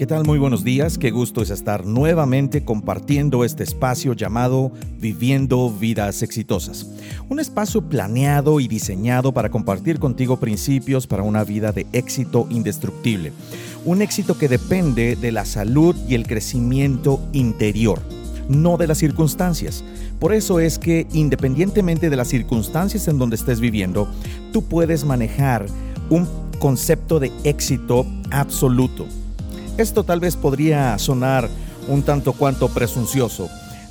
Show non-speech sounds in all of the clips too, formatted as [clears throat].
¿Qué tal? Muy buenos días. Qué gusto es estar nuevamente compartiendo este espacio llamado Viviendo Vidas Exitosas. Un espacio planeado y diseñado para compartir contigo principios para una vida de éxito indestructible. Un éxito que depende de la salud y el crecimiento interior, no de las circunstancias. Por eso es que independientemente de las circunstancias en donde estés viviendo, tú puedes manejar un concepto de éxito absoluto esto tal vez podría sonar un tanto cuanto presuncioso,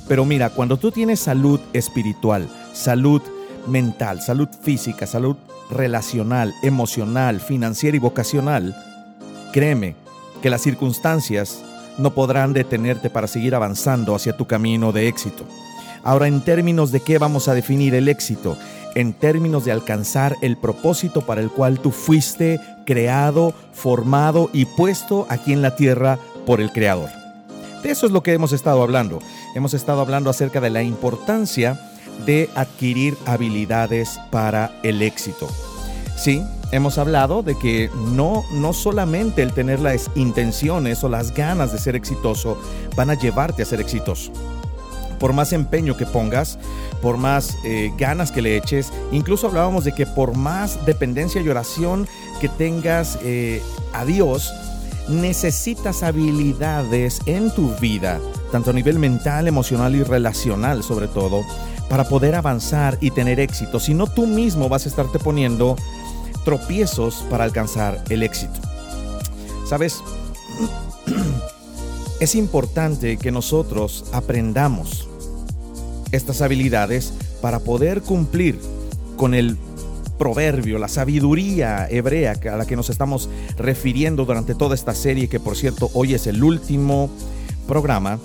pero mira, cuando tú tienes salud espiritual, salud mental, salud física, salud relacional, emocional, financiera y vocacional, créeme que las circunstancias no podrán detenerte para seguir avanzando hacia tu camino de éxito. Ahora, en términos de qué vamos a definir el éxito, en términos de alcanzar el propósito para el cual tú fuiste creado, formado y puesto aquí en la tierra por el Creador. De eso es lo que hemos estado hablando. Hemos estado hablando acerca de la importancia de adquirir habilidades para el éxito. Sí, hemos hablado de que no, no solamente el tener las intenciones o las ganas de ser exitoso van a llevarte a ser exitoso por más empeño que pongas, por más eh, ganas que le eches, incluso hablábamos de que por más dependencia y oración que tengas eh, a Dios, necesitas habilidades en tu vida, tanto a nivel mental, emocional y relacional sobre todo, para poder avanzar y tener éxito. Si no, tú mismo vas a estarte poniendo tropiezos para alcanzar el éxito. ¿Sabes? [clears throat] Es importante que nosotros aprendamos estas habilidades para poder cumplir con el proverbio, la sabiduría hebrea a la que nos estamos refiriendo durante toda esta serie, que por cierto hoy es el último programa.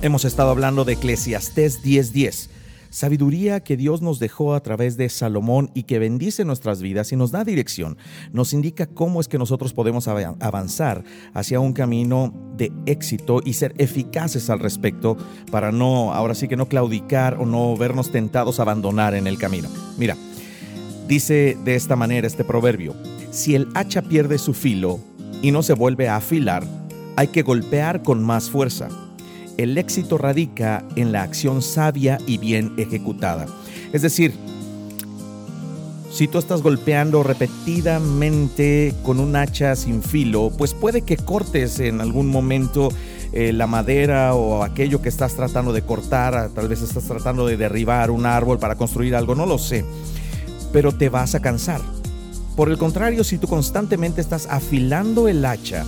Hemos estado hablando de Eclesiastés 10:10 sabiduría que Dios nos dejó a través de Salomón y que bendice nuestras vidas y nos da dirección, nos indica cómo es que nosotros podemos avanzar hacia un camino de éxito y ser eficaces al respecto para no, ahora sí que no claudicar o no vernos tentados a abandonar en el camino. Mira, dice de esta manera este proverbio, si el hacha pierde su filo y no se vuelve a afilar, hay que golpear con más fuerza el éxito radica en la acción sabia y bien ejecutada. Es decir, si tú estás golpeando repetidamente con un hacha sin filo, pues puede que cortes en algún momento eh, la madera o aquello que estás tratando de cortar, tal vez estás tratando de derribar un árbol para construir algo, no lo sé, pero te vas a cansar. Por el contrario, si tú constantemente estás afilando el hacha,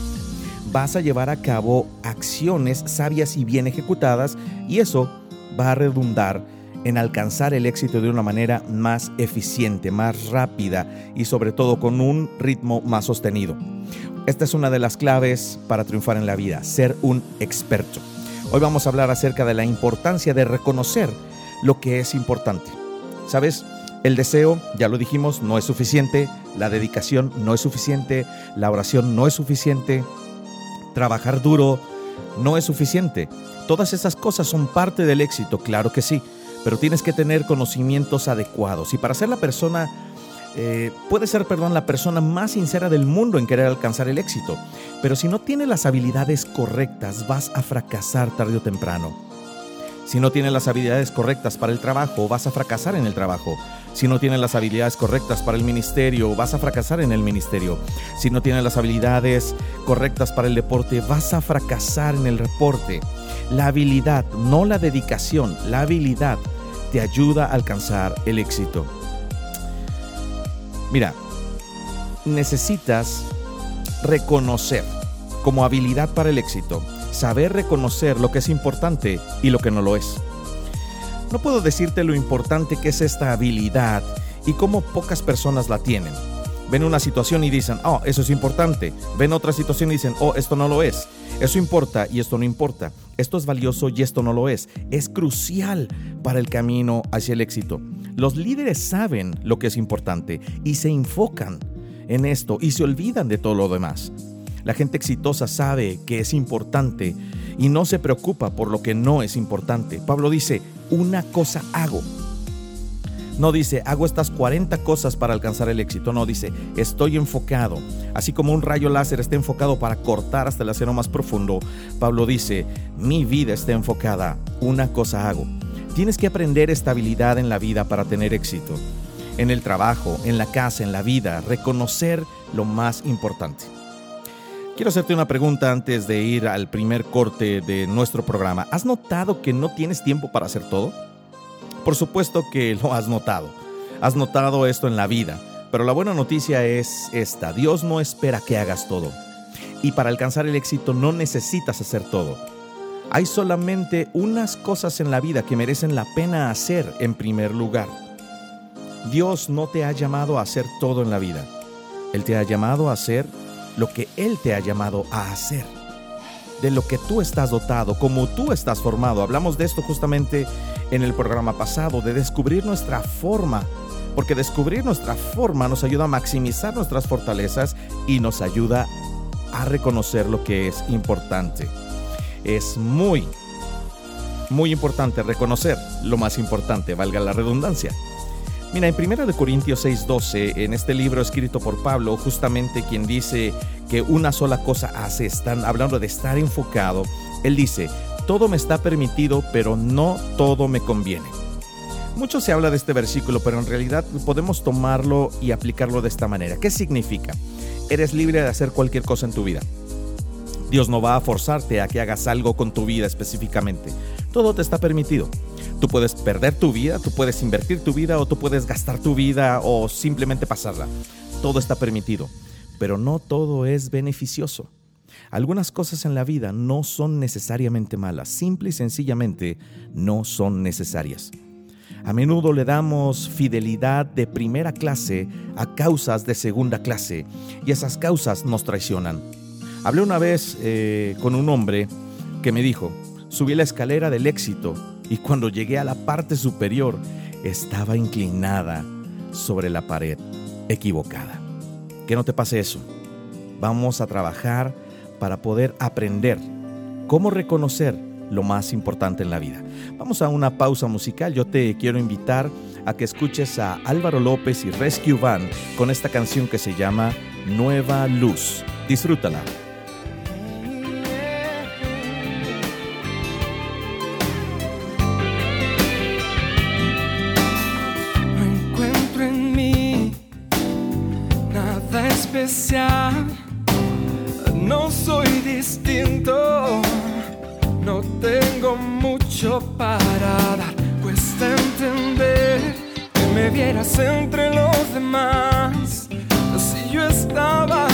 vas a llevar a cabo acciones sabias y bien ejecutadas y eso va a redundar en alcanzar el éxito de una manera más eficiente, más rápida y sobre todo con un ritmo más sostenido. Esta es una de las claves para triunfar en la vida, ser un experto. Hoy vamos a hablar acerca de la importancia de reconocer lo que es importante. ¿Sabes? El deseo, ya lo dijimos, no es suficiente, la dedicación no es suficiente, la oración no es suficiente, trabajar duro no es suficiente. Todas esas cosas son parte del éxito, claro que sí, pero tienes que tener conocimientos adecuados. Y para ser la persona, eh, puede ser, perdón, la persona más sincera del mundo en querer alcanzar el éxito, pero si no tienes las habilidades correctas, vas a fracasar tarde o temprano. Si no tienes las habilidades correctas para el trabajo, vas a fracasar en el trabajo. Si no tienes las habilidades correctas para el ministerio, vas a fracasar en el ministerio. Si no tienes las habilidades correctas para el deporte, vas a fracasar en el deporte. La habilidad, no la dedicación, la habilidad te ayuda a alcanzar el éxito. Mira, necesitas reconocer como habilidad para el éxito saber reconocer lo que es importante y lo que no lo es. No puedo decirte lo importante que es esta habilidad y cómo pocas personas la tienen. Ven una situación y dicen, oh, eso es importante. Ven otra situación y dicen, oh, esto no lo es. Eso importa y esto no importa. Esto es valioso y esto no lo es. Es crucial para el camino hacia el éxito. Los líderes saben lo que es importante y se enfocan en esto y se olvidan de todo lo demás. La gente exitosa sabe que es importante y no se preocupa por lo que no es importante. Pablo dice, una cosa hago. No dice, hago estas 40 cosas para alcanzar el éxito. No, dice, estoy enfocado. Así como un rayo láser está enfocado para cortar hasta el acero más profundo, Pablo dice, mi vida está enfocada. Una cosa hago. Tienes que aprender estabilidad en la vida para tener éxito. En el trabajo, en la casa, en la vida, reconocer lo más importante. Quiero hacerte una pregunta antes de ir al primer corte de nuestro programa. ¿Has notado que no tienes tiempo para hacer todo? Por supuesto que [laughs] lo has notado. Has notado esto en la vida. Pero la buena noticia es esta. Dios no espera que hagas todo. Y para alcanzar el éxito no necesitas hacer todo. Hay solamente unas cosas en la vida que merecen la pena hacer en primer lugar. Dios no te ha llamado a hacer todo en la vida. Él te ha llamado a hacer lo que Él te ha llamado a hacer de lo que tú estás dotado, como tú estás formado. Hablamos de esto justamente en el programa pasado, de descubrir nuestra forma, porque descubrir nuestra forma nos ayuda a maximizar nuestras fortalezas y nos ayuda a reconocer lo que es importante. Es muy, muy importante reconocer lo más importante, valga la redundancia. Mira, en 1 Corintios 6:12, en este libro escrito por Pablo, justamente quien dice que una sola cosa hace, están hablando de estar enfocado, él dice, todo me está permitido, pero no todo me conviene. Mucho se habla de este versículo, pero en realidad podemos tomarlo y aplicarlo de esta manera. ¿Qué significa? Eres libre de hacer cualquier cosa en tu vida. Dios no va a forzarte a que hagas algo con tu vida específicamente. Todo te está permitido. Tú puedes perder tu vida, tú puedes invertir tu vida o tú puedes gastar tu vida o simplemente pasarla. Todo está permitido, pero no todo es beneficioso. Algunas cosas en la vida no son necesariamente malas, simple y sencillamente no son necesarias. A menudo le damos fidelidad de primera clase a causas de segunda clase y esas causas nos traicionan. Hablé una vez eh, con un hombre que me dijo, subí la escalera del éxito y cuando llegué a la parte superior estaba inclinada sobre la pared equivocada. Que no te pase eso. Vamos a trabajar para poder aprender cómo reconocer lo más importante en la vida. Vamos a una pausa musical. Yo te quiero invitar a que escuches a Álvaro López y Rescue Van con esta canción que se llama Nueva Luz. Disfrútala. No soy distinto, no tengo mucho para dar. Cuesta entender que me vieras entre los demás. Si yo estaba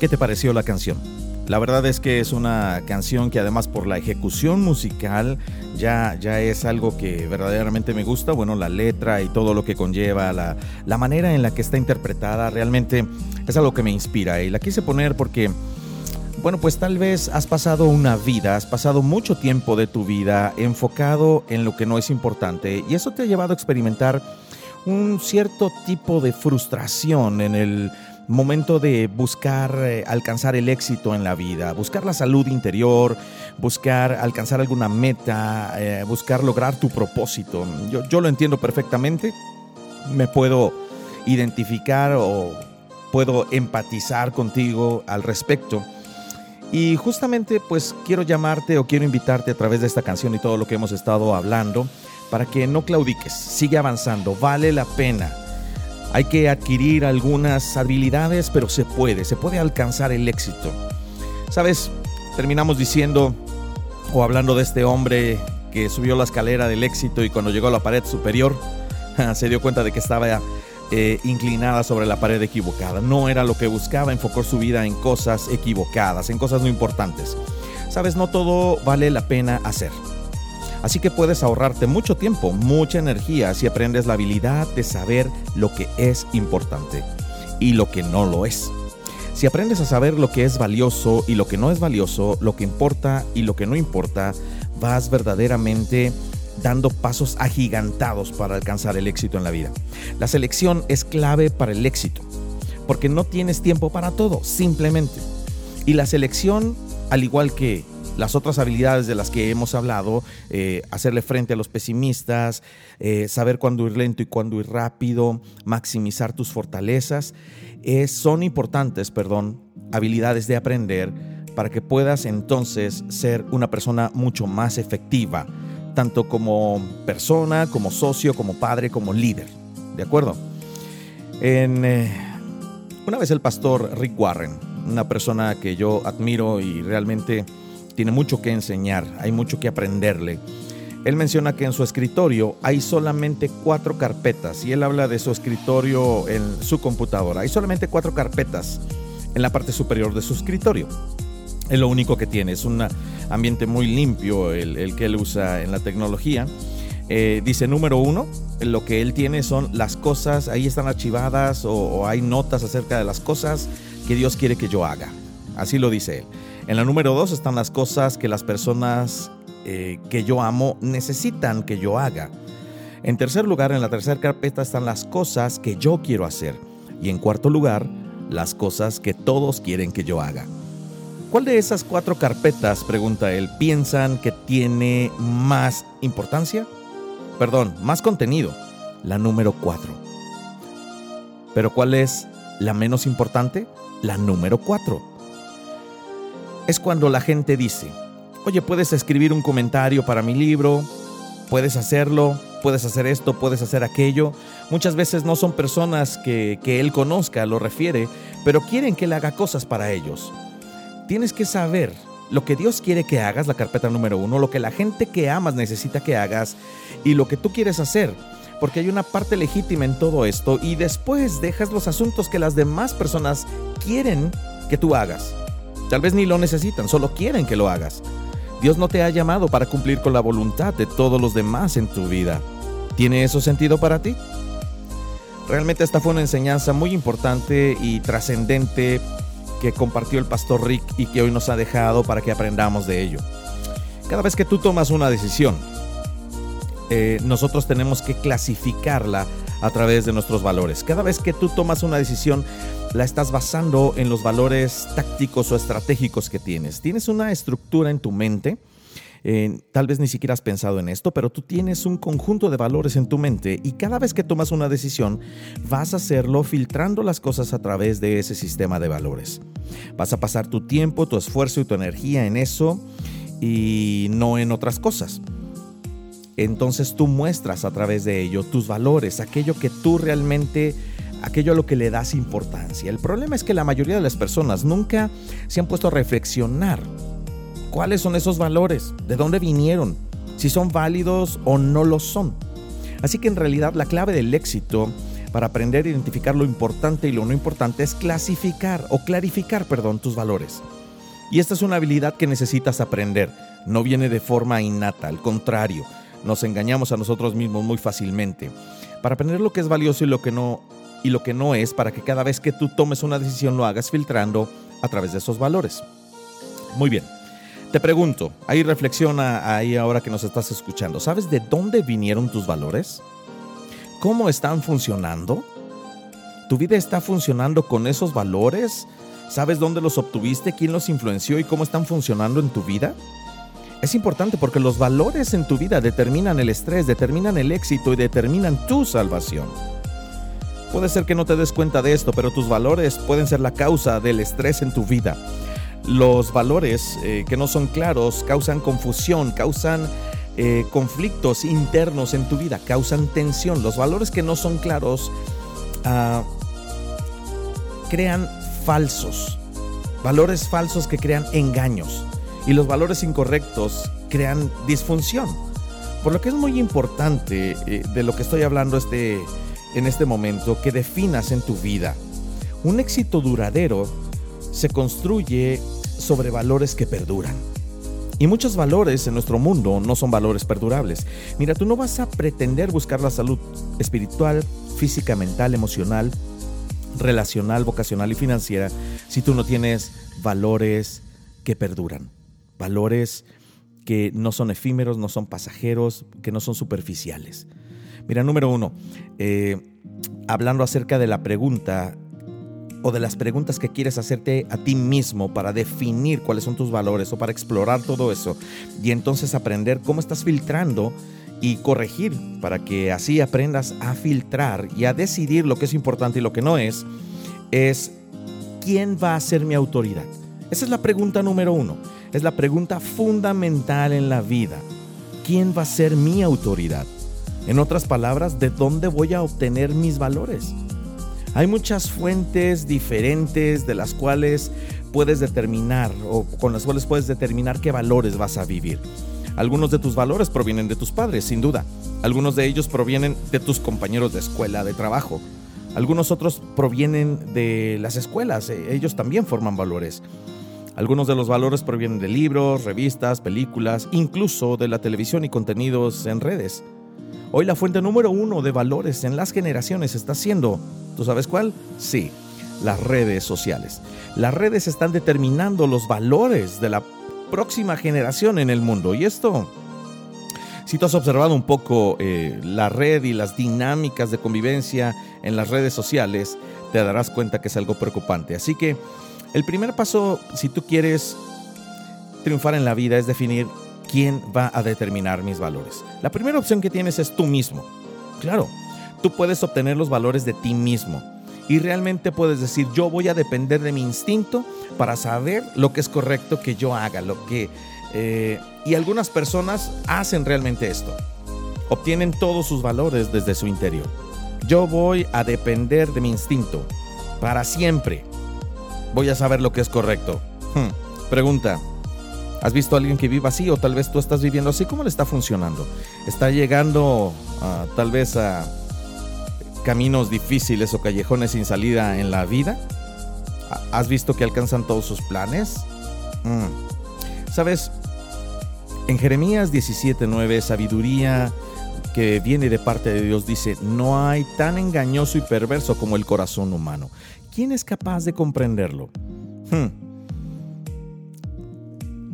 ¿Qué te pareció la canción? La verdad es que es una canción que además por la ejecución musical ya, ya es algo que verdaderamente me gusta. Bueno, la letra y todo lo que conlleva, la, la manera en la que está interpretada, realmente es algo que me inspira. Y la quise poner porque, bueno, pues tal vez has pasado una vida, has pasado mucho tiempo de tu vida enfocado en lo que no es importante y eso te ha llevado a experimentar un cierto tipo de frustración en el momento de buscar eh, alcanzar el éxito en la vida, buscar la salud interior, buscar alcanzar alguna meta, eh, buscar lograr tu propósito. Yo, yo lo entiendo perfectamente, me puedo identificar o puedo empatizar contigo al respecto. Y justamente pues quiero llamarte o quiero invitarte a través de esta canción y todo lo que hemos estado hablando para que no claudiques, sigue avanzando, vale la pena hay que adquirir algunas habilidades, pero se puede, se puede alcanzar el éxito. Sabes, terminamos diciendo o hablando de este hombre que subió la escalera del éxito y cuando llegó a la pared superior [laughs] se dio cuenta de que estaba eh, inclinada sobre la pared equivocada. No era lo que buscaba, enfocó su vida en cosas equivocadas, en cosas no importantes. Sabes, no todo vale la pena hacer. Así que puedes ahorrarte mucho tiempo, mucha energía si aprendes la habilidad de saber lo que es importante y lo que no lo es. Si aprendes a saber lo que es valioso y lo que no es valioso, lo que importa y lo que no importa, vas verdaderamente dando pasos agigantados para alcanzar el éxito en la vida. La selección es clave para el éxito, porque no tienes tiempo para todo, simplemente. Y la selección, al igual que las otras habilidades de las que hemos hablado, eh, hacerle frente a los pesimistas, eh, saber cuándo ir lento y cuándo ir rápido, maximizar tus fortalezas, son importantes, perdón, habilidades de aprender para que puedas entonces ser una persona mucho más efectiva, tanto como persona, como socio, como padre, como líder. ¿De acuerdo? En, eh, una vez el pastor Rick Warren, una persona que yo admiro y realmente tiene mucho que enseñar, hay mucho que aprenderle. Él menciona que en su escritorio hay solamente cuatro carpetas y él habla de su escritorio en su computadora. Hay solamente cuatro carpetas en la parte superior de su escritorio. Es lo único que tiene, es un ambiente muy limpio el, que él usa en la tecnología. Eh, dice número uno, lo que él tiene son las cosas, ahí están archivadas o, o hay notas acerca de las cosas que Dios quiere que yo haga. Así lo dice él. En la número dos están las cosas que las personas eh, que yo amo necesitan que yo haga. En tercer lugar, en la tercera carpeta están las cosas que yo quiero hacer. Y en cuarto lugar, las cosas que todos quieren que yo haga. ¿Cuál de esas cuatro carpetas, pregunta él, piensan que tiene más importancia? Perdón, más contenido. La número cuatro. ¿Pero cuál es la menos importante? La número cuatro es cuando la gente dice, oye, puedes escribir un comentario para mi libro, puedes hacerlo, puedes hacer esto, puedes hacer aquello. Muchas veces no son personas que, él conozca, lo refiere, pero quieren que él haga cosas para ellos. Tienes que saber lo que Dios quiere que hagas, la carpeta número uno, lo que la gente que amas necesita que hagas y lo que tú quieres hacer. Porque hay una parte legítima en todo esto y después dejas los asuntos que las demás personas quieren que tú hagas. Tal vez ni lo necesitan, solo quieren que lo hagas. Dios no te ha llamado para cumplir con la voluntad de todos los demás en tu vida. ¿Tiene eso sentido para ti? Realmente esta fue una enseñanza muy importante y trascendente que compartió el pastor Rick y que hoy nos ha dejado para que aprendamos de ello. Cada vez que tú tomas una decisión, eh, nosotros tenemos que clasificarla a través de nuestros valores. Cada vez que tú tomas una decisión, la estás basando en los valores tácticos o estratégicos que tienes. Tienes una estructura en tu mente. Eh, tal vez ni siquiera has pensado en esto, pero tú tienes un conjunto de valores en tu mente y cada vez que tomas una decisión vas a hacerlo filtrando las cosas a través de ese sistema de valores. Vas a pasar tu tiempo, tu esfuerzo y tu energía en eso y no en otras cosas entonces tú muestras a través de ello tus valores, aquello que tú realmente, aquello a lo que le das importancia. El problema es que la mayoría de las personas nunca se han puesto a reflexionar cuáles son esos valores, de dónde vinieron, si son válidos o no lo son. Así que en realidad la clave del éxito para aprender a identificar lo importante y lo no importante es clasificar o clarificar, perdón, tus valores. Y esta es una habilidad que necesitas aprender. No viene de forma innata, al contrario, nos engañamos a nosotros mismos muy fácilmente. Para aprender lo que es valioso y lo que no y lo que no es, para que cada vez que tú tomes una decisión lo hagas filtrando a través de esos valores. Muy bien. Te pregunto, ahí reflexiona ahí ahora que nos estás escuchando. ¿Sabes de dónde vinieron tus valores? ¿Cómo están funcionando? ¿Tu vida está funcionando con esos valores? ¿Sabes dónde los obtuviste? ¿Quién los influenció y cómo están funcionando en tu vida? Es importante porque los valores en tu vida determinan el estrés, determinan el éxito y determinan tu salvación. Puede ser que no te des cuenta de esto, pero tus valores pueden ser la causa del estrés en tu vida. Los valores eh, que no son claros causan confusión, causan eh, conflictos internos en tu vida, causan tensión. Los valores que no son claros ah, crean falsos, valores falsos que crean engaños y los valores incorrectos crean disfunción. Por lo que es muy importante eh, de lo que estoy hablando este, en este momento que definas en tu vida. Un éxito duradero se construye sobre valores que perduran. Y muchos valores en nuestro mundo no son valores perdurables. Mira, tú no vas a pretender buscar la salud espiritual, física, mental, emocional, relacional, vocacional y financiera si tú no tienes valores que perduran. Valores que no son efímeros, no son pasajeros, que no son superficiales. Mira, número uno, eh, hablando acerca de la pregunta o de las preguntas que quieres hacerte a ti mismo para definir cuáles son tus valores o para explorar todo eso y entonces aprender cómo estás filtrando y corregir para que así aprendas a filtrar y a decidir lo que es importante y lo que no es, es ¿quién va a ser mi autoridad? Esa es la pregunta número uno, es la pregunta fundamental en la vida. ¿Quién va a ser mi autoridad? En otras palabras, ¿de dónde voy a obtener mis valores? Hay muchas fuentes diferentes de las cuales puedes determinar o con las cuales puedes determinar qué valores vas a vivir. Algunos de tus valores provienen de tus padres, sin duda. Algunos de ellos provienen de tus compañeros de escuela, de trabajo. Algunos otros provienen de las escuelas, e, ellos también forman valores. Algunos de los valores provienen de libros, revistas, películas, incluso de la televisión y contenidos en redes. Hoy la fuente número uno de valores en las generaciones está siendo, ¿tú sabes cuál? Sí, las redes sociales. Las redes están determinando los valores de la próxima generación en el mundo. Y esto, si tú has observado un poco eh, la red y las dinámicas de convivencia en las redes sociales, te darás cuenta que es algo preocupante. Así que el primer paso, si tú quieres triunfar en la vida, es definir ¿quién va a determinar mis valores? La primera opción que tienes es tú mismo. Claro, tú puedes obtener los valores de ti mismo y realmente puedes decir, yo voy a depender de mi instinto para saber lo que es correcto que yo haga, lo que... Eh, y algunas personas hacen realmente esto. Obtienen todos sus valores desde su interior. Yo voy a depender de mi instinto para siempre. Voy a saber lo que es correcto. Hmm. Pregunta, ¿Has visto a alguien que viva así o tal vez tú estás viviendo así? ¿Cómo le está funcionando? ¿Está llegando tal vez a caminos difíciles o callejones sin salida en la vida? ¿Has visto que alcanzan todos sus planes? Mm. ¿Sabes? En Jeremías 17:9, sabiduría que viene de parte de Dios dice, no hay tan engañoso y perverso como el corazón humano. ¿Quién es capaz de comprenderlo? Hmm.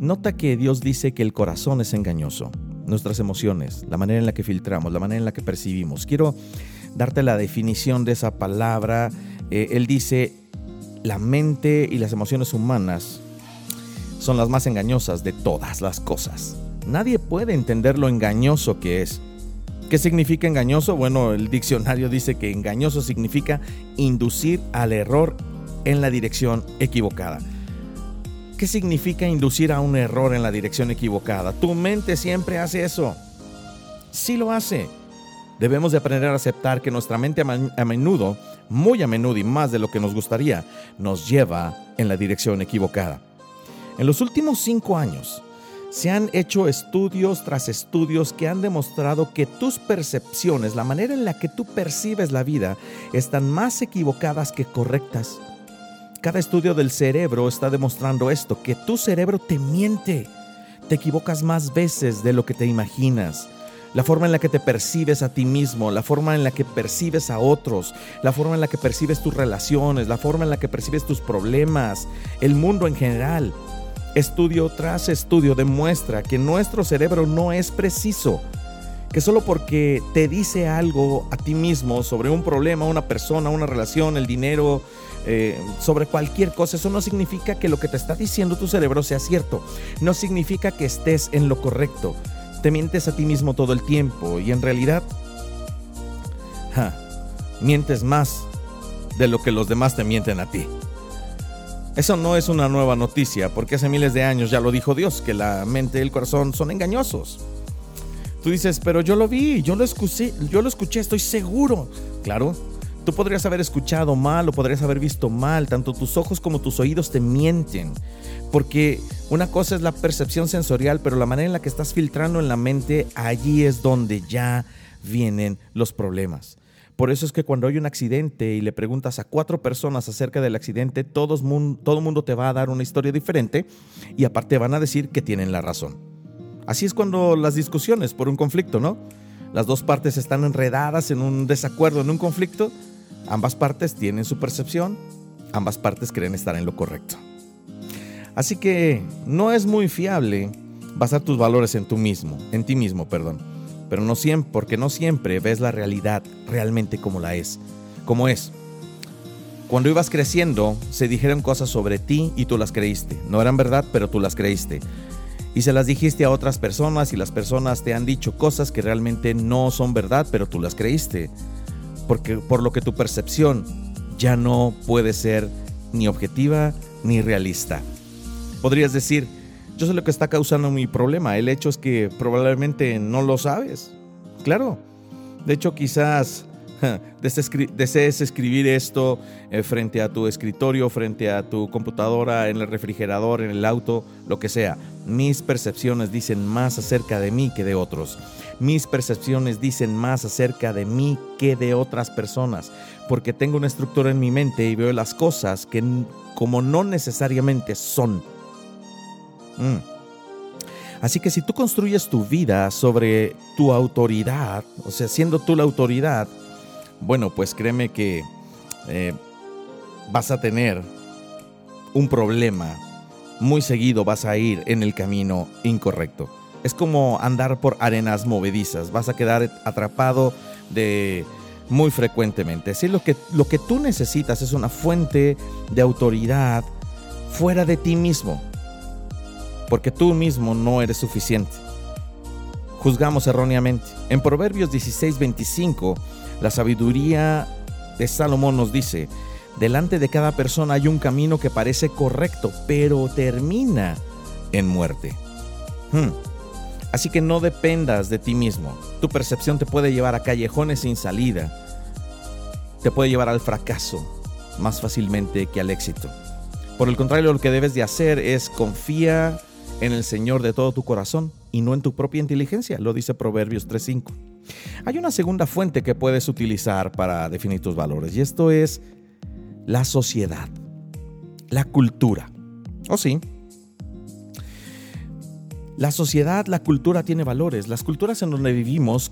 Nota que Dios dice que el corazón es engañoso, nuestras emociones, la manera en la que filtramos, la manera en la que percibimos. Quiero darte la definición de esa palabra. Eh, él dice, la mente y las emociones humanas son las más engañosas de todas las cosas. Nadie puede entender lo engañoso que es. ¿Qué significa engañoso? Bueno, el diccionario dice que engañoso significa inducir al error en la dirección equivocada. ¿Qué significa inducir a un error en la dirección equivocada? Tu mente siempre hace eso. Sí lo hace. Debemos de aprender a aceptar que nuestra mente a menudo, muy a menudo y más de lo que nos gustaría, nos lleva en la dirección equivocada. En los últimos cinco años, Se han hecho estudios tras estudios que han demostrado que tus percepciones, la manera en la que tú percibes la vida, están más equivocadas que correctas. Cada estudio del cerebro está demostrando esto, que tu cerebro te miente. Te equivocas más veces de lo que te imaginas. La forma en la que te percibes a ti mismo, la forma en la que percibes a otros, la forma en la que percibes tus relaciones, la forma en la que percibes tus problemas, el mundo en general. Estudio tras estudio demuestra que nuestro cerebro no es preciso, que solo porque te dice algo a ti mismo sobre un problema, una persona, una relación, el dinero, eh, sobre cualquier cosa, eso no significa que lo que te está diciendo tu cerebro sea cierto, no significa que estés en lo correcto. Te mientes a ti mismo todo el tiempo y en realidad mientes más de lo que los demás te mienten a ti. Eso no es una nueva noticia, porque hace miles de años ya lo dijo Dios, que la mente y el corazón son engañosos. Tú dices, pero yo lo vi, yo lo escuché, yo lo escuché, estoy seguro. Claro, tú podrías haber escuchado mal o podrías haber visto mal, tanto tus ojos como tus oídos te mienten. Porque una cosa es la percepción sensorial, pero la manera en la que estás filtrando en la mente, allí es donde ya vienen los problemas. Por eso es que cuando hay un accidente y le preguntas a cuatro personas acerca del accidente, todo el mundo te va a dar una historia diferente y aparte van a decir que tienen la razón. Así es cuando las discusiones por un conflicto, ¿no? Las dos partes están enredadas en un desacuerdo, en un conflicto. Ambas partes tienen su percepción, ambas partes creen estar en lo correcto. Así que no es muy fiable basar tus valores en tú mismo, en ti mismo, perdón pero no siempre, porque no siempre ves la realidad realmente como la es, como es. Cuando ibas creciendo, se dijeron cosas sobre ti y tú las creíste. No eran verdad, pero tú las creíste. Y se las dijiste a otras personas y las personas te han dicho cosas que realmente no son verdad, pero tú las creíste. Porque por lo que tu percepción ya no puede ser ni objetiva ni realista. Podrías decir, yo sé lo que está causando mi problema. El hecho es que probablemente no lo sabes. Claro. De hecho, quizás desees escribir esto eh, frente a tu escritorio, frente a tu computadora, en el refrigerador, en el auto, lo que sea. Mis percepciones dicen más acerca de mí que de otros. Mis percepciones dicen más acerca de mí que de otras personas, porque tengo una estructura en mi mente y veo las cosas que como no necesariamente son. Mm. Así que si tú construyes tu vida sobre tu autoridad, o sea, siendo tú la autoridad, bueno, pues créeme que eh, vas a tener un problema. Muy seguido vas a ir en el camino incorrecto. Es como andar por arenas movedizas. Vas a quedar atrapado de muy frecuentemente. Así lo que, lo que tú necesitas es una fuente de autoridad fuera de ti mismo porque tú mismo no eres suficiente. Juzgamos erróneamente. En Proverbios 16:25, la sabiduría de Salomón nos dice, delante de cada persona hay un camino que parece correcto, pero termina en muerte. Hmm. Así que no dependas de ti mismo. Tu percepción te puede llevar a callejones sin salida. Te puede llevar al fracaso más fácilmente que al éxito. Por el contrario, lo que debes de hacer es confía en el Señor de todo tu corazón y no en tu propia inteligencia, lo dice Proverbios 3.5. Hay una segunda fuente que puedes utilizar para definir tus valores y esto es la sociedad, la cultura. ¿O oh, sí? La sociedad, la cultura tiene valores. Las culturas en donde vivimos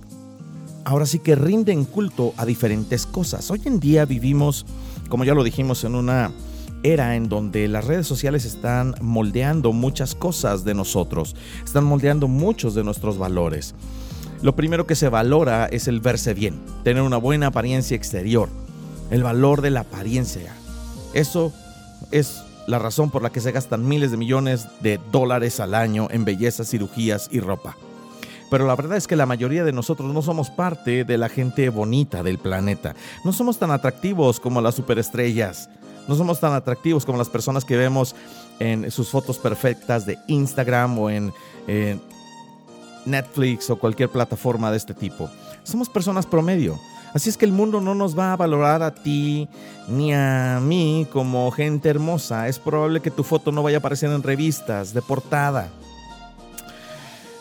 ahora sí que rinden culto a diferentes cosas. Hoy en día vivimos, como ya lo dijimos, en una era en donde las redes sociales están moldeando muchas cosas de nosotros, están moldeando muchos de nuestros valores. Lo primero que se valora es el verse bien, tener una buena apariencia exterior, el valor de la apariencia. Eso es la razón por la que se gastan miles de millones de dólares al año en belleza, cirugías y ropa. Pero la verdad es que la mayoría de nosotros no somos parte de la gente bonita del planeta. No somos tan atractivos como las superestrellas. No somos tan atractivos como las personas que vemos en sus fotos perfectas de Instagram o en, Netflix o cualquier plataforma de este tipo. Somos personas promedio. Así es que el mundo no nos va a valorar a ti ni a mí como gente hermosa. Es probable que tu foto no vaya a aparecer en revistas de portada.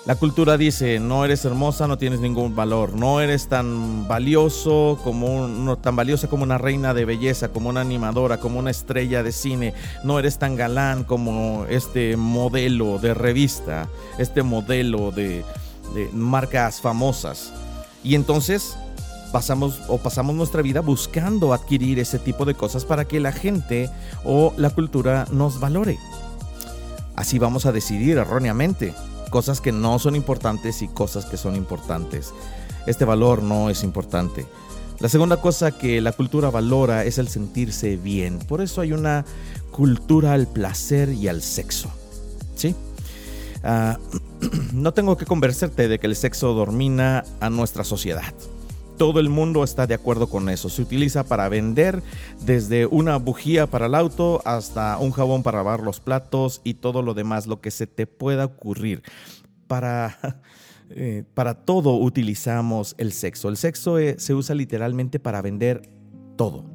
La cultura dice, no eres hermosa, no tienes ningún valor, no eres tan valioso como un- no, tan valiosa como una reina de belleza, como una animadora, como una estrella de cine, no eres tan galán como este modelo de revista, este modelo de, de marcas famosas. Y entonces pasamos o pasamos nuestra vida buscando adquirir ese tipo de cosas para que la gente o la cultura nos valore. Así vamos a decidir erróneamente cosas que no son importantes y cosas que son importantes. Este valor no es importante. La segunda cosa que la cultura valora es el sentirse bien. Por eso hay una cultura al placer y al sexo. ¿Sí? Ah, [clears throat] no tengo que convencerte de que el sexo domina a nuestra sociedad. Todo el mundo está de acuerdo con eso. Se utiliza para vender desde una bujía para el auto hasta un jabón para lavar los platos y todo lo demás, lo que se te pueda ocurrir. Para, [laughs] eh, para todo utilizamos el sexo. El sexo eh, se usa literalmente para vender todo.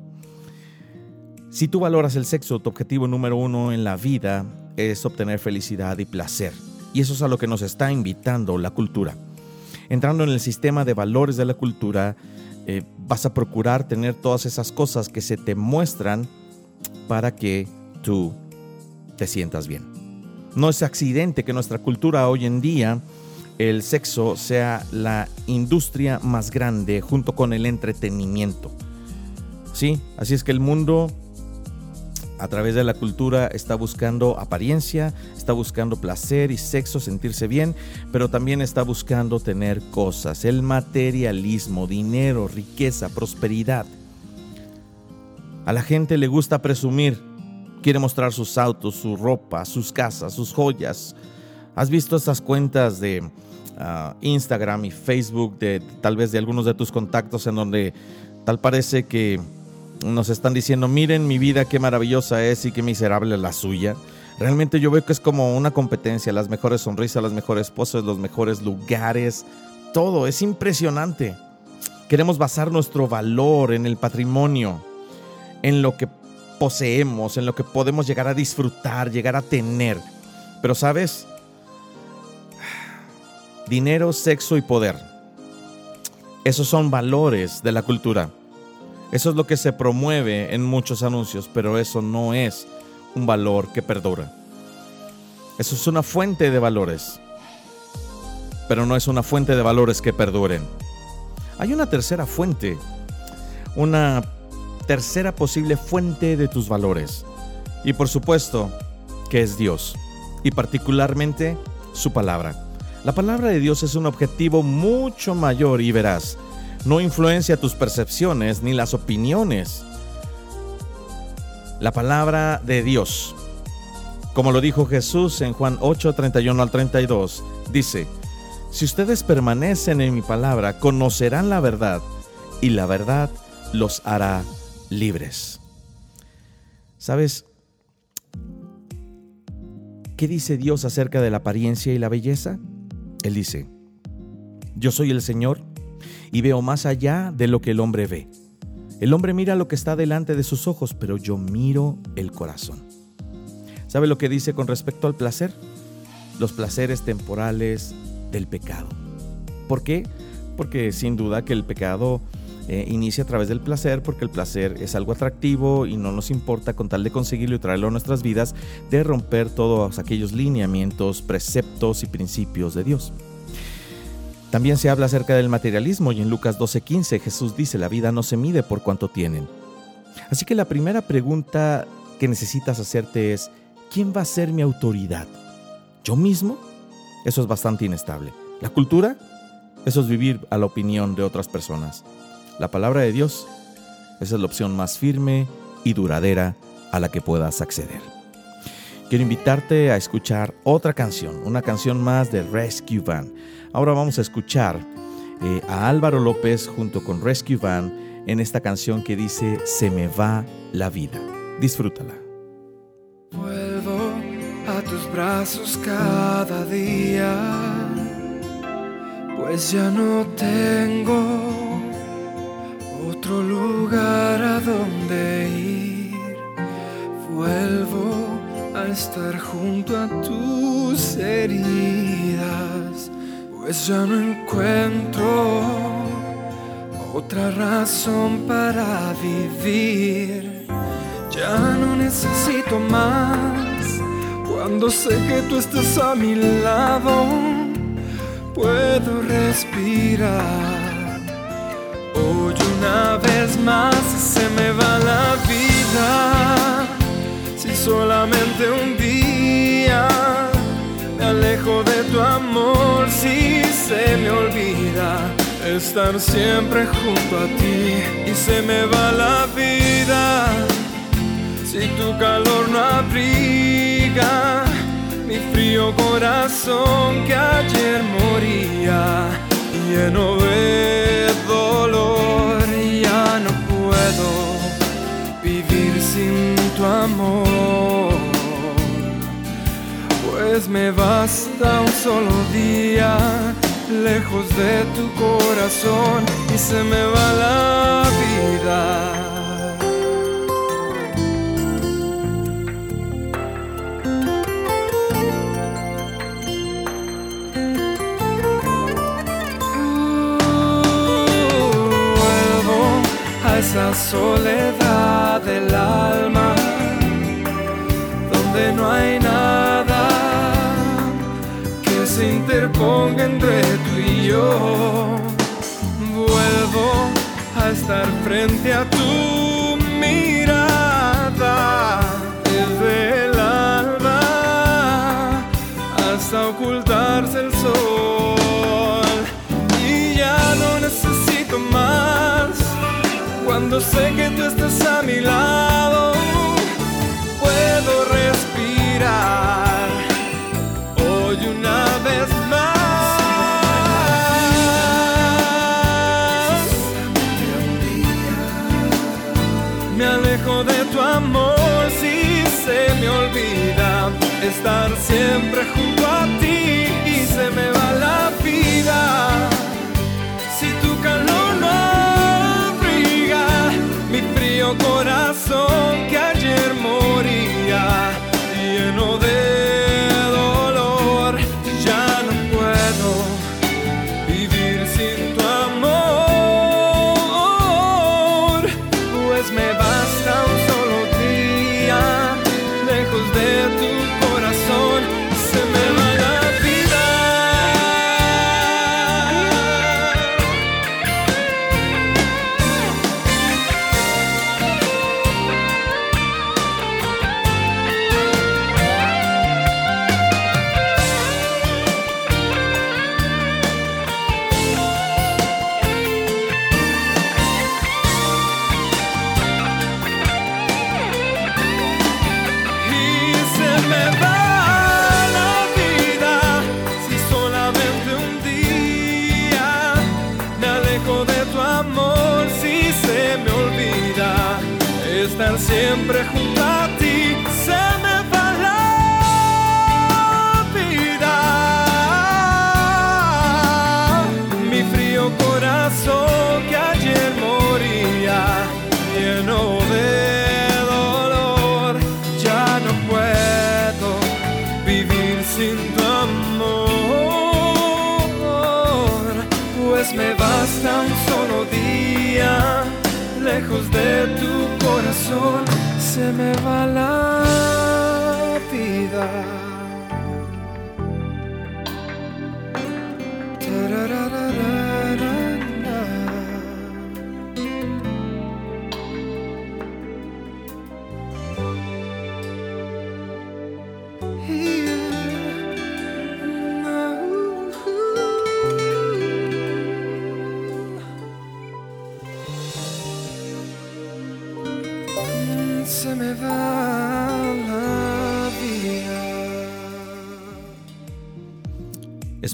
Si tú valoras el sexo, tu objetivo número uno en la vida es obtener felicidad y placer. Y eso es a lo que nos está invitando la cultura. Entrando en el sistema de valores de la cultura, eh, vas a procurar tener todas esas cosas que se te muestran para que tú te sientas bien. No es accidente que nuestra cultura hoy en día el sexo sea la industria más grande junto con el entretenimiento. Sí, así es que el mundo a través de la cultura está buscando apariencia, está buscando placer y sexo, sentirse bien, pero también está buscando tener cosas, el materialismo, dinero, riqueza, prosperidad. A la gente le gusta presumir, quiere mostrar sus autos, su ropa, sus casas, sus joyas. ¿Has visto estas cuentas de uh, Instagram y Facebook de tal vez de algunos de tus contactos en donde tal parece que nos están diciendo, miren mi vida qué maravillosa es y qué miserable la suya. Realmente yo veo que es como una competencia, las mejores sonrisas, las mejores poses, los mejores lugares, todo, es impresionante. Queremos basar nuestro valor en el patrimonio, en lo que poseemos, en lo que podemos llegar a disfrutar, llegar a tener. Pero sabes, dinero, sexo y poder. Esos son valores de la cultura. Eso es lo que se promueve en muchos anuncios, pero eso no es un valor que perdura. Eso es una fuente de valores, pero no es una fuente de valores que perduren. Hay una tercera fuente, una tercera posible fuente de tus valores. Y por supuesto, que es Dios, y particularmente su palabra. La palabra de Dios es un objetivo mucho mayor y veraz no influencia tus percepciones ni las opiniones. La palabra de Dios, como lo dijo Jesús en Juan 8, 31 al 32, dice, si ustedes permanecen en mi palabra, conocerán la verdad y la verdad los hará libres. ¿Sabes qué dice Dios acerca de la apariencia y la belleza? Él dice, yo soy el Señor y veo más allá de lo que el hombre ve. El hombre mira lo que está delante de sus ojos, pero yo miro el corazón. ¿Sabe lo que dice con respecto al placer? Los placeres temporales del pecado. ¿Por qué? Porque sin duda que el pecado eh, inicia a través del placer, porque el placer es algo atractivo y no nos importa con tal de conseguirlo y traerlo a nuestras vidas, de romper todos aquellos lineamientos, preceptos y principios de Dios. También se habla acerca del materialismo y en Lucas 12:15 Jesús dice, la vida no se mide por cuánto tienen. Así que la primera pregunta que necesitas hacerte es, ¿quién va a ser mi autoridad? ¿Yo mismo? Eso es bastante inestable. ¿La cultura? Eso es vivir a la opinión de otras personas. La palabra de Dios, esa es la opción más firme y duradera a la que puedas acceder. Quiero invitarte a escuchar otra canción, una canción más de Rescue Van. Ahora vamos a escuchar eh, a Álvaro López junto con Rescue Van en esta canción que dice Se me va la vida. Disfrútala. Vuelvo a tus brazos cada día, pues ya no tengo otro lugar a donde ir. Vuelvo estar junto a tus heridas pues ya no encuentro otra razón para vivir. Ya no necesito más cuando sé que tú estás a mi lado. Puedo respirar. Hoy una vez más se me va la vida. Si solamente un día me alejo de tu amor, si se me olvida estar siempre junto a ti y se me va la vida. Si tu calor no abriga mi frío corazón que ayer moría, lleno de dolor, ya no puedo tu amor. Pues me basta un solo día lejos de tu corazón y se me va la vida. Vuelvo a esa soledad del alma donde no hay nada que se interponga entre tú y yo. Vuelvo a estar frente a tu mirada desde el alba hasta ocultarse el sol. Y ya no necesito más cuando sé que tú estás a mi lado. Puedo hoy una vez más. Me alejo de tu amor si se me olvida estar siempre junto a ti y se me va la vida. Si tu calor no abriga mi frío corazón que ayer moría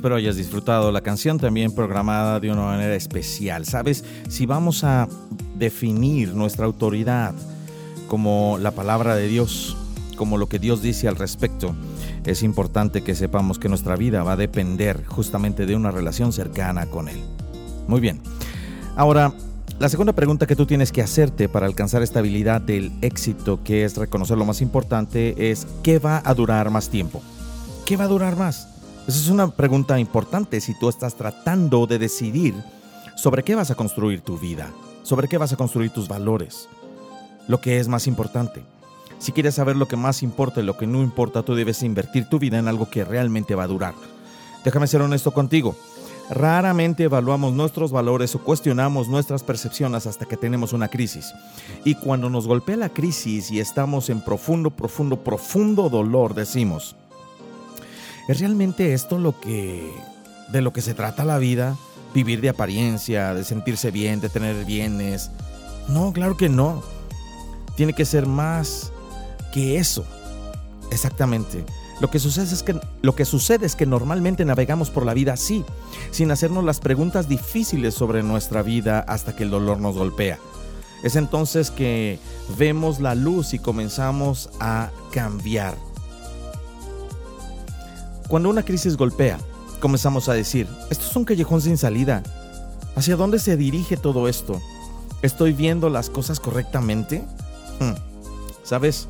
Espero hayas disfrutado la canción también programada de una manera especial. Sabes, si vamos a definir nuestra autoridad como la palabra de Dios, como lo que Dios dice al respecto, es importante que sepamos que nuestra vida va a depender justamente de una relación cercana con Él. Muy bien. Ahora, la segunda pregunta que tú tienes que hacerte para alcanzar esta habilidad del éxito, que es reconocer lo más importante, es ¿qué va a durar más tiempo? ¿Qué va a durar más? Esa es una pregunta importante si tú estás tratando de decidir sobre qué vas a construir tu vida, sobre qué vas a construir tus valores, lo que es más importante. Si quieres saber lo que más importa y lo que no importa, tú debes invertir tu vida en algo que realmente va a durar. Déjame ser honesto contigo. Raramente evaluamos nuestros valores o cuestionamos nuestras percepciones hasta que tenemos una crisis. Y cuando nos golpea la crisis y estamos en profundo, profundo, profundo dolor, decimos, ¿es realmente esto lo que de lo que se trata la vida? Vivir de apariencia, de sentirse bien, de tener bienes. No, claro que no. Tiene que ser más que eso. Exactamente. Lo que, sucede es que, lo que sucede es que normalmente navegamos por la vida así, sin hacernos las preguntas difíciles sobre nuestra vida hasta que el dolor nos golpea. Es entonces que vemos la luz y comenzamos a cambiar. Cuando una crisis golpea, comenzamos a decir, esto es un callejón sin salida. ¿Hacia dónde se dirige todo esto? ¿Estoy viendo las cosas correctamente? Hmm. ¿Sabes?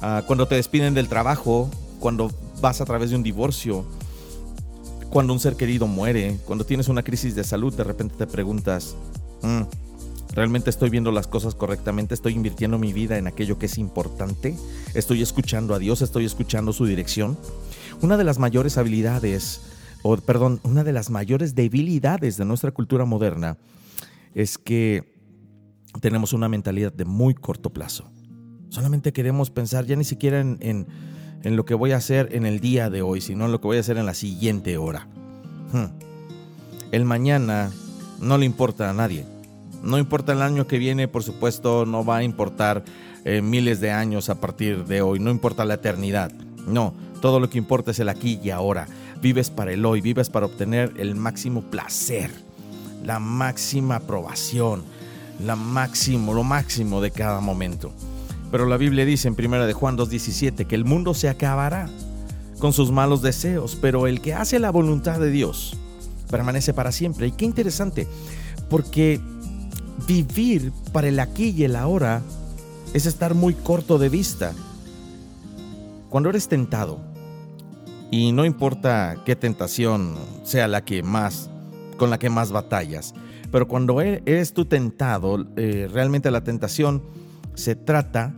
Ah, cuando te despiden del trabajo cuando vas a través de un divorcio, cuando un ser querido muere, cuando tienes una crisis de salud, de repente te preguntas, mm, ¿realmente estoy viendo las cosas correctamente? ¿Estoy invirtiendo mi vida en aquello que es importante? ¿Estoy escuchando a Dios? ¿Estoy escuchando su dirección? Una de las mayores habilidades, o perdón, una de las mayores debilidades de nuestra cultura moderna es que tenemos una mentalidad de muy corto plazo. Solamente queremos pensar ya ni siquiera en en lo que voy a hacer en el día de hoy, sino en lo que voy a hacer en la siguiente hora. Hmm. El mañana no le importa a nadie. No importa el año que viene, por supuesto, no va a importar eh, miles de años a partir de hoy, no importa la eternidad. No, todo lo que importa es el aquí y ahora. Vives para el hoy, vives para obtener el máximo placer, la máxima aprobación, la máximo, lo máximo de cada momento. Pero la Biblia dice en 1 de Juan 2:17 que el mundo se acabará con sus malos deseos, pero el que hace la voluntad de Dios permanece para siempre. Y qué interesante, porque vivir para el aquí y el ahora es estar muy corto de vista. Cuando eres tentado, y no importa qué tentación sea la que más, con la que más batallas, pero cuando e-, eres tú tentado, eh, realmente la tentación se trata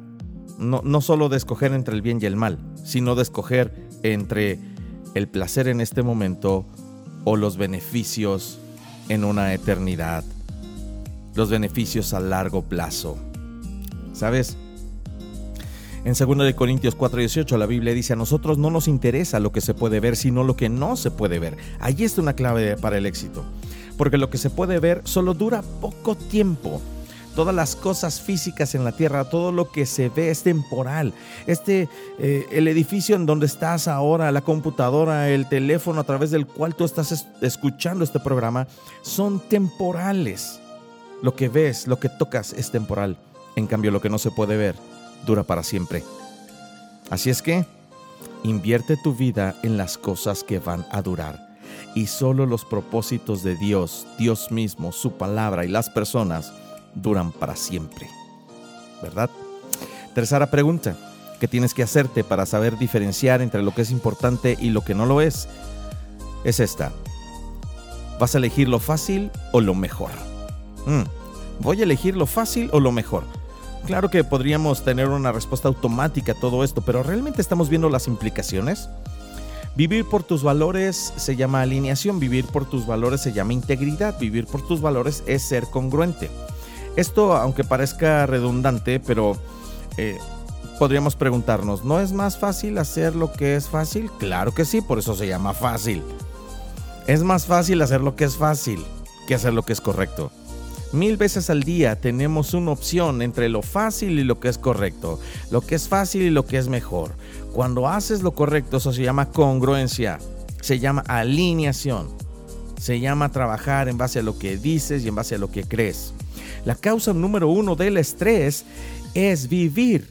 no, no solo de escoger entre el bien y el mal, sino de escoger entre el placer en este momento o los beneficios en una eternidad, los beneficios a largo plazo. ¿Sabes? En 2 Corintios 4:18 la Biblia dice, a nosotros no nos interesa lo que se puede ver, sino lo que no se puede ver. Allí está una clave para el éxito, porque lo que se puede ver solo dura poco tiempo todas las cosas físicas en la tierra, todo lo que se ve es temporal. Este, eh, el edificio en donde estás ahora, la computadora, el teléfono a través del cual tú estás escuchando este programa, son temporales. Lo que ves, lo que tocas es temporal. En cambio, lo que no se puede ver dura para siempre. Así es que, invierte tu vida en las cosas que van a durar. Y solo los propósitos de Dios, Dios mismo, su palabra y las personas duran para siempre. ¿Verdad? Tercera pregunta que tienes que hacerte para saber diferenciar entre lo que es importante y lo que no lo es es esta. ¿Vas a elegir lo fácil o lo mejor? Mm, ¿Voy a elegir lo fácil o lo mejor? Claro que podríamos tener una respuesta automática a todo esto, pero ¿realmente estamos viendo las implicaciones? Vivir por tus valores se llama alineación, vivir por tus valores se llama integridad, vivir por tus valores es ser congruente. Esto, aunque parezca redundante, pero eh, podríamos preguntarnos, ¿no es más fácil hacer lo que es fácil? Claro que sí, por eso se llama fácil. Es más fácil hacer lo que es fácil que hacer lo que es correcto. Mil veces al día tenemos una opción entre lo fácil y lo que es correcto, lo que es fácil y lo que es mejor. Cuando haces lo correcto, eso se llama congruencia, se llama alineación, se llama trabajar en base a lo que dices y en base a lo que crees. La causa número uno del estrés es vivir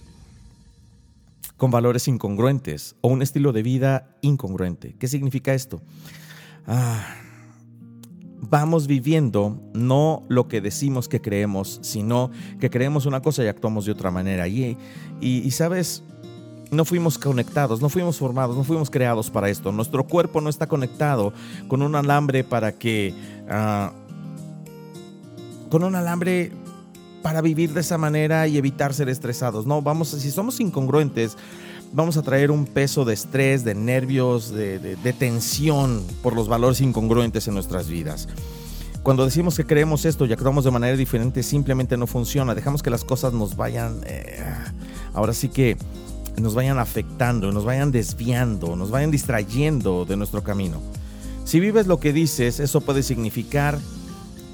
con valores incongruentes o un estilo de vida incongruente. ¿Qué significa esto? Ah, vamos viviendo no lo que decimos que creemos, sino que creemos una cosa y actuamos de otra manera. Y, y, sabes, no fuimos conectados, no fuimos formados, no fuimos creados para esto. Nuestro cuerpo no está conectado con un alambre para que... ah, con un alambre para vivir de esa manera y evitar ser estresados. No, vamos, si somos incongruentes, vamos a traer un peso de estrés, de nervios, de, tensión por los valores incongruentes en nuestras vidas. Cuando decimos que creemos esto y actuamos de manera diferente, simplemente no funciona. Dejamos que las cosas nos vayan, eh, ahora sí que nos vayan afectando, nos vayan desviando, nos vayan distrayendo de nuestro camino. Si vives lo que dices, eso puede significar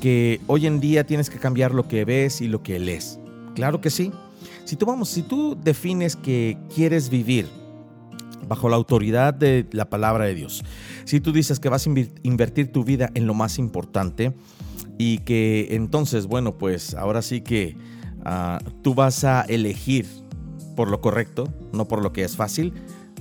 que hoy en día tienes que cambiar lo que ves y lo que lees. Claro que sí. Si si tú defines que quieres vivir bajo la autoridad de la palabra de Dios, si tú dices que vas a invertir tu vida en lo más importante y que entonces, bueno, pues ahora sí que ah, tú vas a elegir por lo correcto, no por lo que es fácil,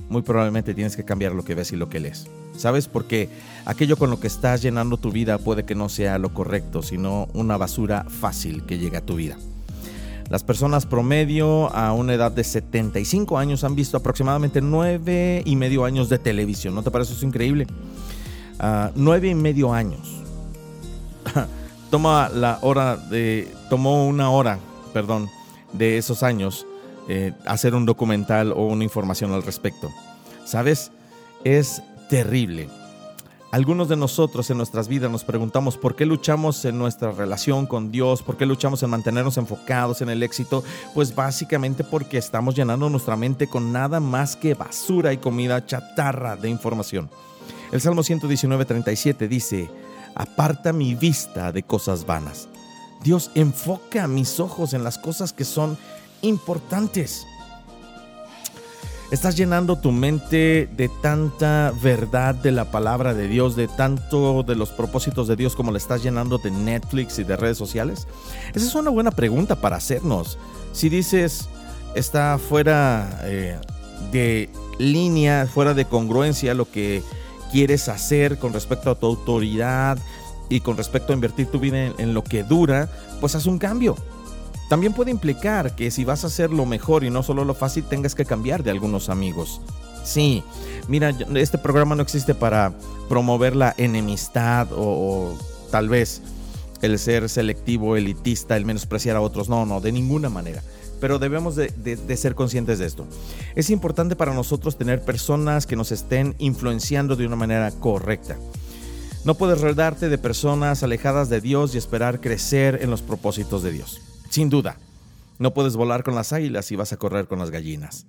muy probablemente tienes que cambiar lo que ves y lo que lees. ¿Sabes? Porque aquello con lo que estás llenando tu vida puede que no sea lo correcto, sino una basura fácil que llega a tu vida. Las personas promedio a una edad de 75 años han visto aproximadamente 9 y medio años de televisión. ¿No te parece eso increíble? Ah, 9 y medio años. [laughs] Toma la hora de. Tomó una hora, perdón, de esos años eh, hacer un documental o una información al respecto. ¿Sabes? Es terrible. Algunos de nosotros en nuestras vidas nos preguntamos por qué luchamos en nuestra relación con Dios, por qué luchamos en mantenernos enfocados en el éxito. Pues básicamente porque estamos llenando nuestra mente con nada más que basura y comida chatarra de información. El Salmo 119, 37 dice, aparta mi vista de cosas vanas. Dios enfoca mis ojos en las cosas que son importantes. Estás llenando tu mente de tanta verdad de la palabra de Dios, de tanto de los propósitos de Dios como le estás llenando de Netflix y de redes sociales. Esa es una buena pregunta para hacernos. Si dices, está fuera eh, de línea, fuera de congruencia lo que quieres hacer con respecto a tu autoridad y con respecto a invertir tu vida en, en lo que dura, pues haz un cambio. También puede implicar que si vas a hacer lo mejor y no solo lo fácil, tengas que cambiar de algunos amigos. Sí, mira, este programa no existe para promover la enemistad o, tal vez el ser selectivo, elitista, el menospreciar a otros. No, no, de ninguna manera. Pero debemos de, de- de ser conscientes de esto. Es importante para nosotros tener personas que nos estén influenciando de una manera correcta. No puedes rodearte de personas alejadas de Dios y esperar crecer en los propósitos de Dios. Sin duda, no puedes volar con las águilas y vas a correr con las gallinas.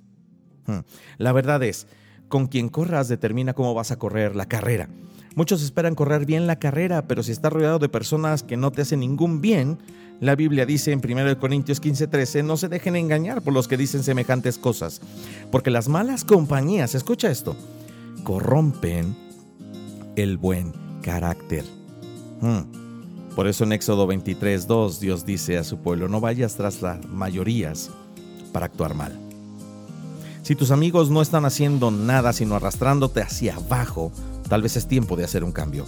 Hmm. La verdad es, con quien corras determina cómo vas a correr la carrera. Muchos esperan correr bien la carrera, pero si estás rodeado de personas que no te hacen ningún bien, la Biblia dice en 1 Corintios 15:13, no se dejen engañar por los que dicen semejantes cosas, porque las malas compañías, escucha esto, corrompen el buen carácter. Hmm. Por eso en Éxodo 23:2 Dios dice a su pueblo, no vayas tras las mayorías para actuar mal. Si tus amigos no están haciendo nada sino arrastrándote hacia abajo, tal vez es tiempo de hacer un cambio.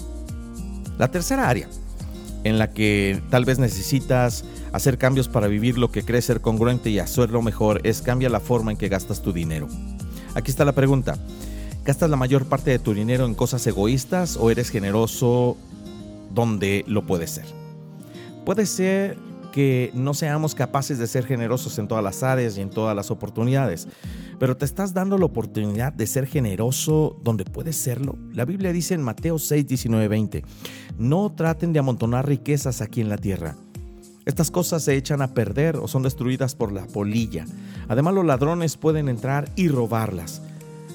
La tercera área en la que tal vez necesitas hacer cambios para vivir lo que crees ser congruente y hacerlo mejor es cambia la forma en que gastas tu dinero. Aquí está la pregunta. ¿Gastas la mayor parte de tu dinero en cosas egoístas o eres generoso donde lo puedes ser? Puede ser que no seamos capaces de ser generosos en todas las áreas y en todas las oportunidades, pero te estás dando la oportunidad de ser generoso donde puedes serlo. La Biblia dice en Mateo 6, 19, 20, no traten de amontonar riquezas aquí en la tierra. Estas cosas se echan a perder o son destruidas por la polilla. Además los ladrones pueden entrar y robarlas.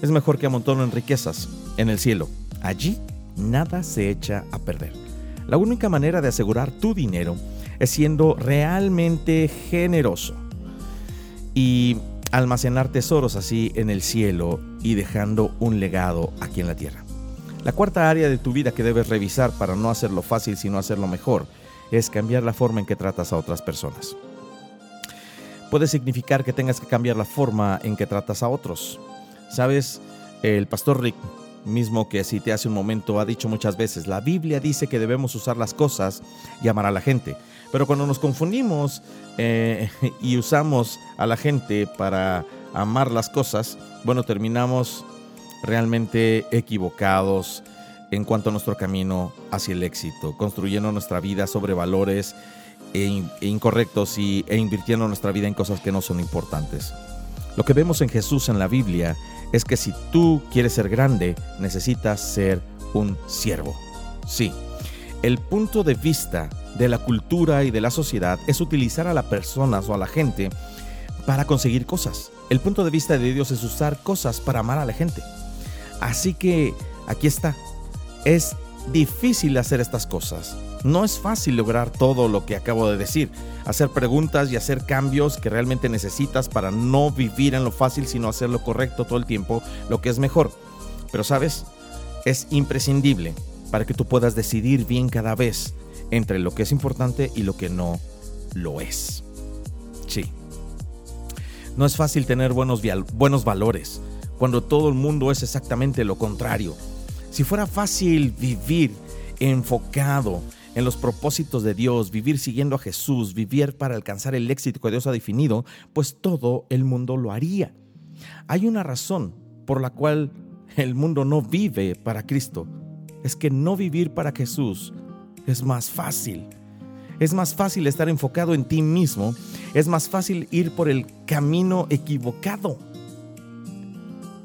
Es mejor que amontonen riquezas en el cielo. Allí nada se echa a perder. La única manera de asegurar tu dinero es siendo realmente generoso y almacenar tesoros así en el cielo y dejando un legado aquí en la tierra. La cuarta área de tu vida que debes revisar para no hacerlo fácil sino hacerlo mejor es cambiar la forma en que tratas a otras personas. Puede significar que tengas que cambiar la forma en que tratas a otros. Sabes, el pastor Rick mismo que cité hace un momento ha dicho muchas veces, la Biblia dice que debemos usar las cosas y amar a la gente. Pero cuando nos confundimos eh, [laughs] y usamos a la gente para amar las cosas, bueno, terminamos realmente equivocados en cuanto a nuestro camino hacia el éxito, construyendo nuestra vida sobre valores e, e incorrectos y, e invirtiendo nuestra vida en cosas que no son importantes. Lo que vemos en Jesús en la Biblia es que si tú quieres ser grande, necesitas ser un siervo. Sí, el punto de vista de la cultura y de la sociedad es utilizar a las personas o a la gente para conseguir cosas. El punto de vista de Dios es usar cosas para amar a la gente. Así que aquí está. Es difícil hacer estas cosas. No es fácil lograr todo lo que acabo de decir. Hacer preguntas y hacer cambios que realmente necesitas para no vivir en lo fácil, sino hacer lo correcto todo el tiempo, lo que es mejor. Pero sabes, es imprescindible para que tú puedas decidir bien cada vez entre lo que es importante y lo que no lo es. Sí. No es fácil tener buenos, buenos valores cuando todo el mundo es exactamente lo contrario. Si fuera fácil vivir enfocado en los propósitos de Dios, vivir siguiendo a Jesús, vivir para alcanzar el éxito que Dios ha definido, pues todo el mundo lo haría. Hay una razón por la cual el mundo no vive para Cristo es que no vivir para Jesús es más fácil. Es más fácil estar enfocado en ti mismo. Es más fácil ir por el camino equivocado.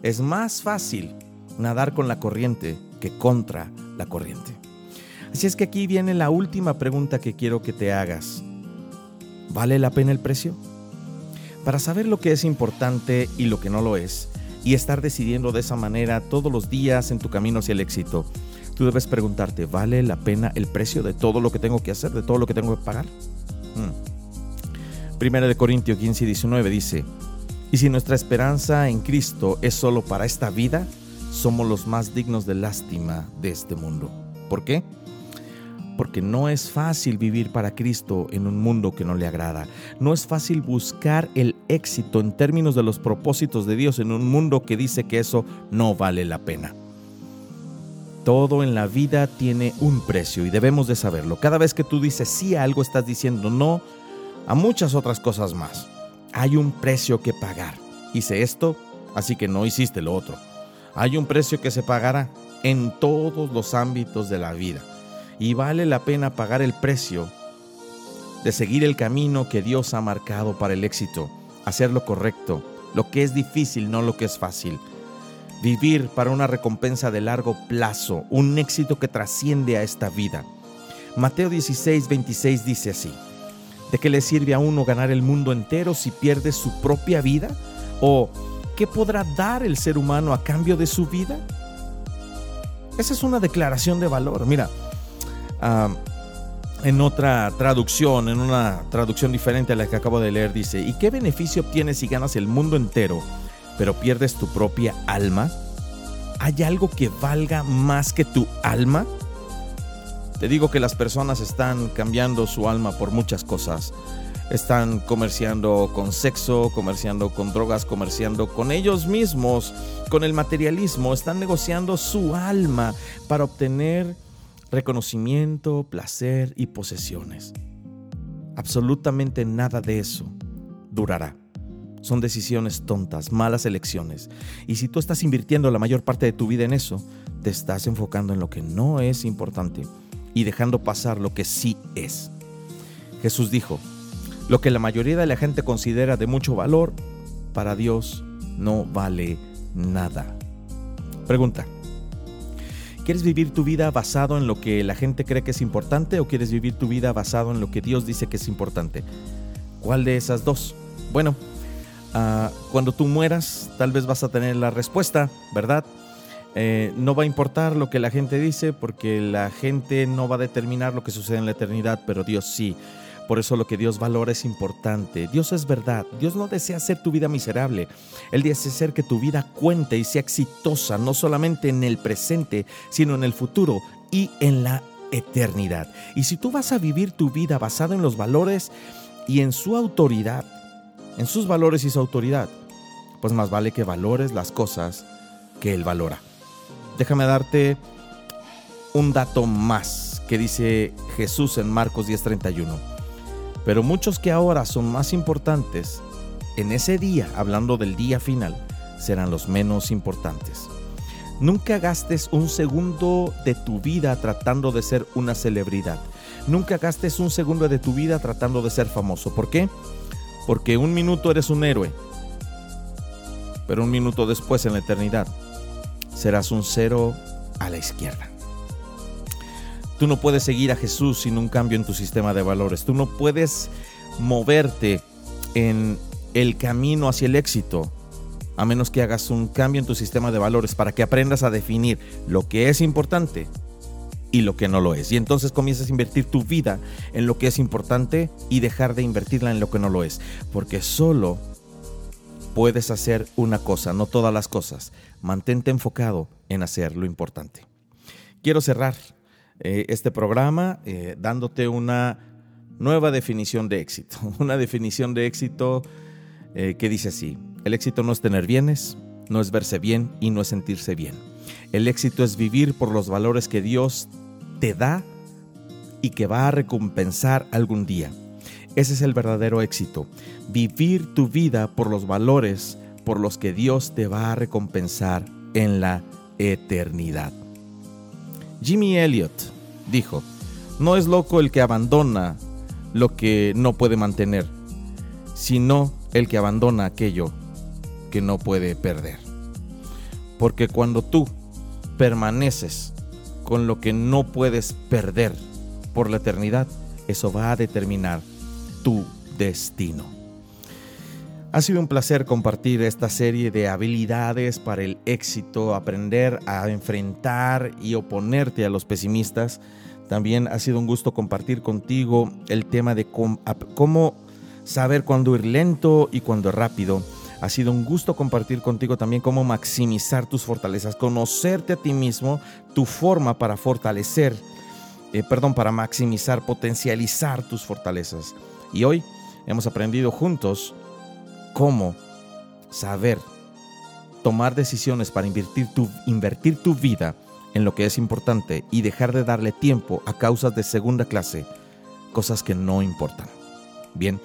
Es más fácil nadar con la corriente que contra la corriente. Así es que aquí viene la última pregunta que quiero que te hagas. ¿Vale la pena el precio? Para saber lo que es importante y lo que no lo es, y estar decidiendo de esa manera todos los días en tu camino hacia el éxito, tú debes preguntarte, ¿vale la pena el precio de todo lo que tengo que hacer, de todo lo que tengo que pagar? Hmm. Primera de Corintios 15 y 19 dice, y si nuestra esperanza en Cristo es solo para esta vida, somos los más dignos de lástima de este mundo. ¿Por qué? Porque no es fácil vivir para Cristo en un mundo que no le agrada. No es fácil buscar el éxito en términos de los propósitos de Dios en un mundo que dice que eso no vale la pena. Todo en la vida tiene un precio y debemos de saberlo. Cada vez que tú dices sí a algo, estás diciendo no a muchas otras cosas más. Hay un precio que pagar. Hice esto, así que no hiciste lo otro. Hay un precio que se pagará en todos los ámbitos de la vida. Y vale la pena pagar el precio de seguir el camino que Dios ha marcado para el éxito, hacer lo correcto, lo que es difícil, no lo que es fácil vivir para una recompensa de largo plazo, un éxito que trasciende a esta vida. Mateo 16, 26 dice así, ¿de qué le sirve a uno ganar el mundo entero si pierde su propia vida? ¿O qué podrá dar el ser humano a cambio de su vida? Esa es una declaración de valor. Mira, en otra traducción, en una traducción diferente a la que acabo de leer, dice, ¿y qué beneficio obtienes si ganas el mundo entero? pero pierdes tu propia alma? ¿Hay algo que valga más que tu alma? Te digo que las personas están cambiando su alma por muchas cosas. Están comerciando con sexo, comerciando con drogas, comerciando con ellos mismos, con el materialismo. Están negociando su alma para obtener reconocimiento, placer y posesiones. Absolutamente nada de eso durará son decisiones tontas, malas elecciones. Y si tú estás invirtiendo la mayor parte de tu vida en eso, te estás enfocando en lo que no es importante y dejando pasar lo que sí es. Jesús dijo, lo que la mayoría de la gente considera de mucho valor, para Dios no vale nada. Pregunta, ¿quieres vivir tu vida basado en lo que la gente cree que es importante o quieres vivir tu vida basado en lo que Dios dice que es importante? ¿Cuál de esas dos? Bueno, Ah, cuando tú mueras, tal vez vas a tener la respuesta, ¿verdad? Eh, no va a importar lo que la gente dice porque la gente no va a determinar lo que sucede en la eternidad, pero Dios sí. Por eso lo que Dios valora es importante. Dios es verdad. Dios no desea hacer tu vida miserable. Él desea hacer que tu vida cuente y sea exitosa, no solamente en el presente, sino en el futuro y en la eternidad. Y si tú vas a vivir tu vida basado en los valores y en su autoridad, en sus valores y su autoridad, pues más vale que valores las cosas que Él valora. Déjame darte un dato más que dice Jesús en Marcos 10:31. Pero muchos que ahora son más importantes en ese día, hablando del día final, serán los menos importantes. Nunca gastes un segundo de tu vida tratando de ser una celebridad. Nunca gastes un segundo de tu vida tratando de ser famoso. ¿Por qué? Porque un minuto eres un héroe, pero un minuto después en la eternidad serás un cero a la izquierda. Tú no puedes seguir a Jesús sin un cambio en tu sistema de valores. Tú no puedes moverte en el camino hacia el éxito a menos que hagas un cambio en tu sistema de valores para que aprendas a definir lo que es importante y lo que no lo es. Y entonces comienzas a invertir tu vida en lo que es importante y dejar de invertirla en lo que no lo es. Porque solo puedes hacer una cosa, no todas las cosas. Mantente enfocado en hacer lo importante. Quiero cerrar eh, este programa eh, dándote una nueva definición de éxito. [laughs] Una definición de éxito eh, que dice así. El éxito no es tener bienes, no es verse bien y no es sentirse bien. El éxito es vivir por los valores que Dios te da y que va a recompensar algún día. Ese es el verdadero éxito. Vivir tu vida por los valores por los que Dios te va a recompensar en la eternidad. Jimmy Elliot dijo, no es loco el que abandona lo que no puede mantener, sino el que abandona aquello que no puede perder. Porque cuando tú permaneces con lo que no puedes perder por la eternidad, eso va a determinar tu destino. Ha sido un placer compartir esta serie de habilidades para el éxito, aprender a enfrentar y oponerte a los pesimistas. También ha sido un gusto compartir contigo el tema de cómo saber cuándo ir lento y cuándo rápido ha sido un gusto compartir contigo también cómo maximizar tus fortalezas, conocerte a ti mismo, tu forma para fortalecer, eh, perdón, para maximizar, potencializar tus fortalezas. Y hoy hemos aprendido juntos cómo saber tomar decisiones para invertir tu, invertir tu vida en lo que es importante y dejar de darle tiempo a causas de segunda clase, cosas que no importan. Bien,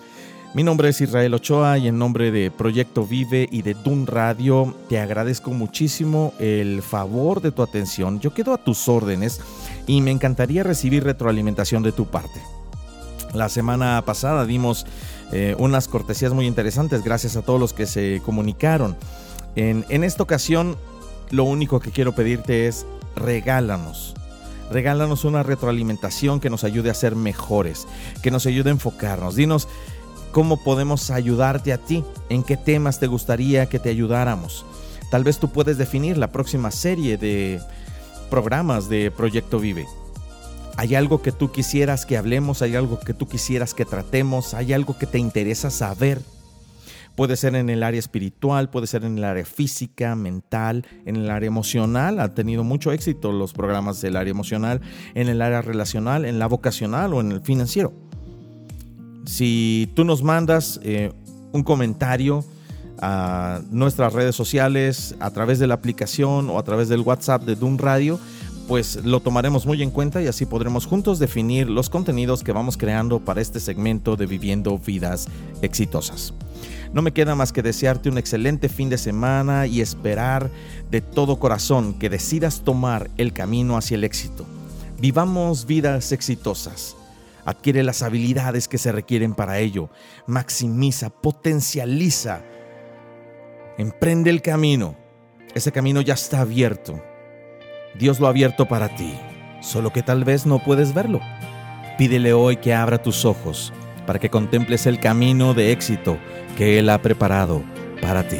mi nombre es Israel Ochoa y en nombre de Proyecto Vive y de Dun Radio te agradezco muchísimo el favor de tu atención. Yo quedo a tus órdenes y me encantaría recibir retroalimentación de tu parte. La semana pasada dimos eh, unas cortesías muy interesantes gracias a todos los que se comunicaron. En, en esta ocasión lo único que quiero pedirte es regálanos regálanos una retroalimentación que nos ayude a ser mejores, que nos ayude a enfocarnos. Dinos cómo podemos ayudarte a ti, en qué temas te gustaría que te ayudáramos. Tal vez tú puedes definir la próxima serie de programas de Proyecto Vive. ¿Hay algo que tú quisieras que hablemos? ¿Hay algo que tú quisieras que tratemos? ¿Hay algo que te interesa saber? Puede ser en el área espiritual, puede ser en el área física, mental, en el área emocional. Han tenido mucho éxito los programas del área emocional, en el área relacional, en la vocacional o en el financiero. Si tú nos mandas eh, un comentario a nuestras redes sociales, a través de la aplicación o a través del WhatsApp de Doom Radio, pues lo tomaremos muy en cuenta y así podremos juntos definir los contenidos que vamos creando para este segmento de Viviendo Vidas Exitosas. No me queda más que desearte un excelente fin de semana y esperar de todo corazón que decidas tomar el camino hacia el éxito. Vivamos vidas exitosas adquiere las habilidades que se requieren para ello, maximiza, potencializa, emprende el camino. Ese camino ya está abierto. Dios lo ha abierto para ti, solo que tal vez no puedes verlo. Pídele hoy que abra tus ojos para que contemples el camino de éxito que Él ha preparado para ti.